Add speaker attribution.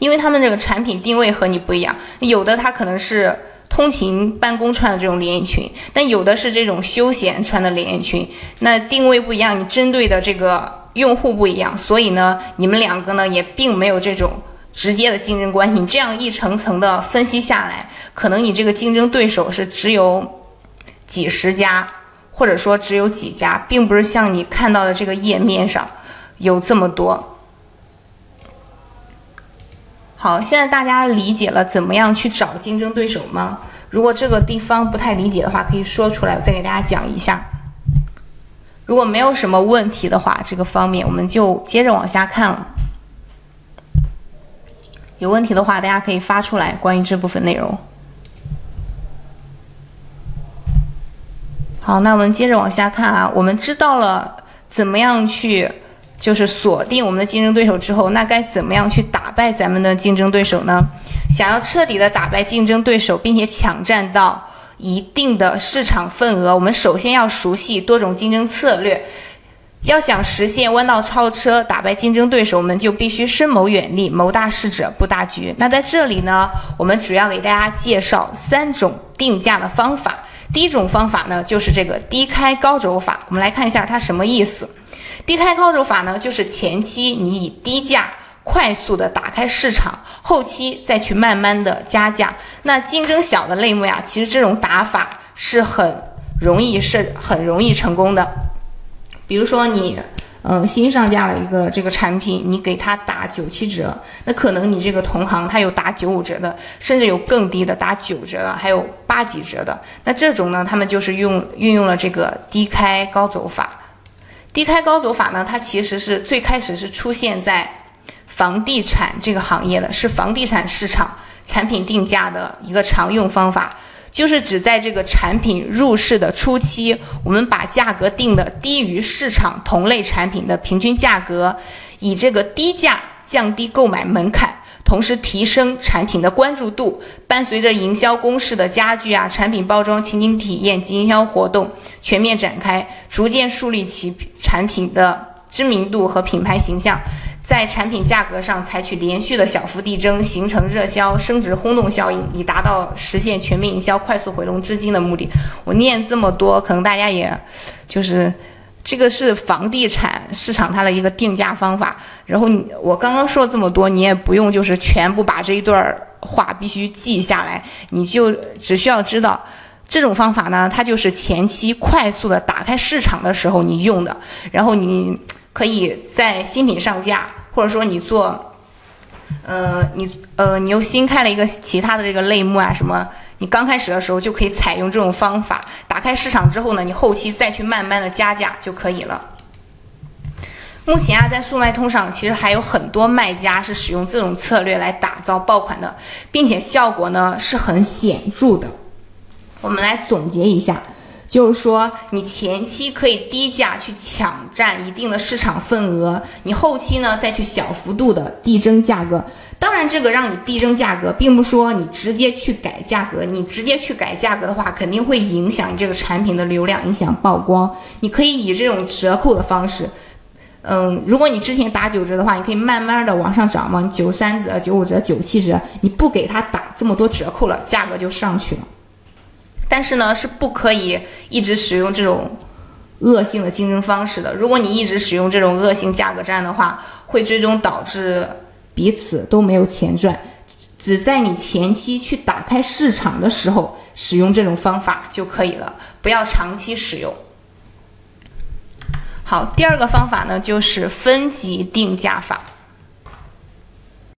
Speaker 1: 因为他们这个产品定位和你不一样，有的它可能是通勤办公穿的这种连衣裙，但有的是这种休闲穿的连衣裙，那定位不一样，你针对的这个用户不一样，所以呢，你们两个呢也并没有这种直接的竞争关系。你这样一层层的分析下来，可能你这个竞争对手是只有几十家。或者说只有几家，并不是像你看到的这个页面上有这么多。好，现在大家理解了怎么样去找竞争对手吗？如果这个地方不太理解的话，可以说出来，我再给大家讲一下。如果没有什么问题的话，这个方面我们就接着往下看了。有问题的话，大家可以发出来，关于这部分内容。好，那我们接着往下看啊。我们知道了怎么样去，就是锁定我们的竞争对手之后，那该怎么样去打败咱们的竞争对手呢？想要彻底的打败竞争对手，并且抢占到一定的市场份额，我们首先要熟悉多种竞争策略。要想实现弯道超车，打败竞争对手，我们就必须深谋远虑，谋大事者布大局。那在这里呢，我们主要给大家介绍三种定价的方法。第一种方法呢，就是这个低开高走法。我们来看一下它什么意思。低开高走法呢，就是前期你以低价快速的打开市场，后期再去慢慢的加价。那竞争小的类目呀，其实这种打法是很容易是很容易成功的。比如说你。嗯，新上架了一个这个产品，你给他打九七折，那可能你这个同行他有打九五折的，甚至有更低的打九折的，还有八几折的。那这种呢，他们就是用运用了这个低开高走法。低开高走法呢，它其实是最开始是出现在房地产这个行业的，是房地产市场产品定价的一个常用方法。就是指在这个产品入市的初期，我们把价格定的低于市场同类产品的平均价格，以这个低价降低购买门槛，同时提升产品的关注度。伴随着营销攻势的加剧啊，产品包装、情景体验及营销活动全面展开，逐渐树立起产品的知名度和品牌形象。在产品价格上采取连续的小幅递增，形成热销、升值轰动效应，以达到实现全面营销、快速回笼资金的目的。我念这么多，可能大家也就是这个是房地产市场它的一个定价方法。然后你我刚刚说了这么多，你也不用就是全部把这一段话必须记下来，你就只需要知道这种方法呢，它就是前期快速的打开市场的时候你用的，然后你。可以在新品上架，或者说你做，呃，你呃，你又新开了一个其他的这个类目啊，什么？你刚开始的时候就可以采用这种方法，打开市场之后呢，你后期再去慢慢的加价就可以了。目前啊，在速卖通上其实还有很多卖家是使用这种策略来打造爆款的，并且效果呢是很显著的。我们来总结一下。就是说，你前期可以低价去抢占一定的市场份额，你后期呢再去小幅度的递增价格。当然，这个让你递增价格，并不说你直接去改价格。你直接去改价格的话，肯定会影响你这个产品的流量，影响曝光。你可以以这种折扣的方式，嗯，如果你之前打九折的话，你可以慢慢的往上涨嘛，你九三折、九五折、九七折，你不给他打这么多折扣了，价格就上去了。但是呢，是不可以一直使用这种恶性的竞争方式的。如果你一直使用这种恶性价格战的话，会最终导致彼此都没有钱赚。只在你前期去打开市场的时候使用这种方法就可以了，不要长期使用。好，第二个方法呢，就是分级定价法。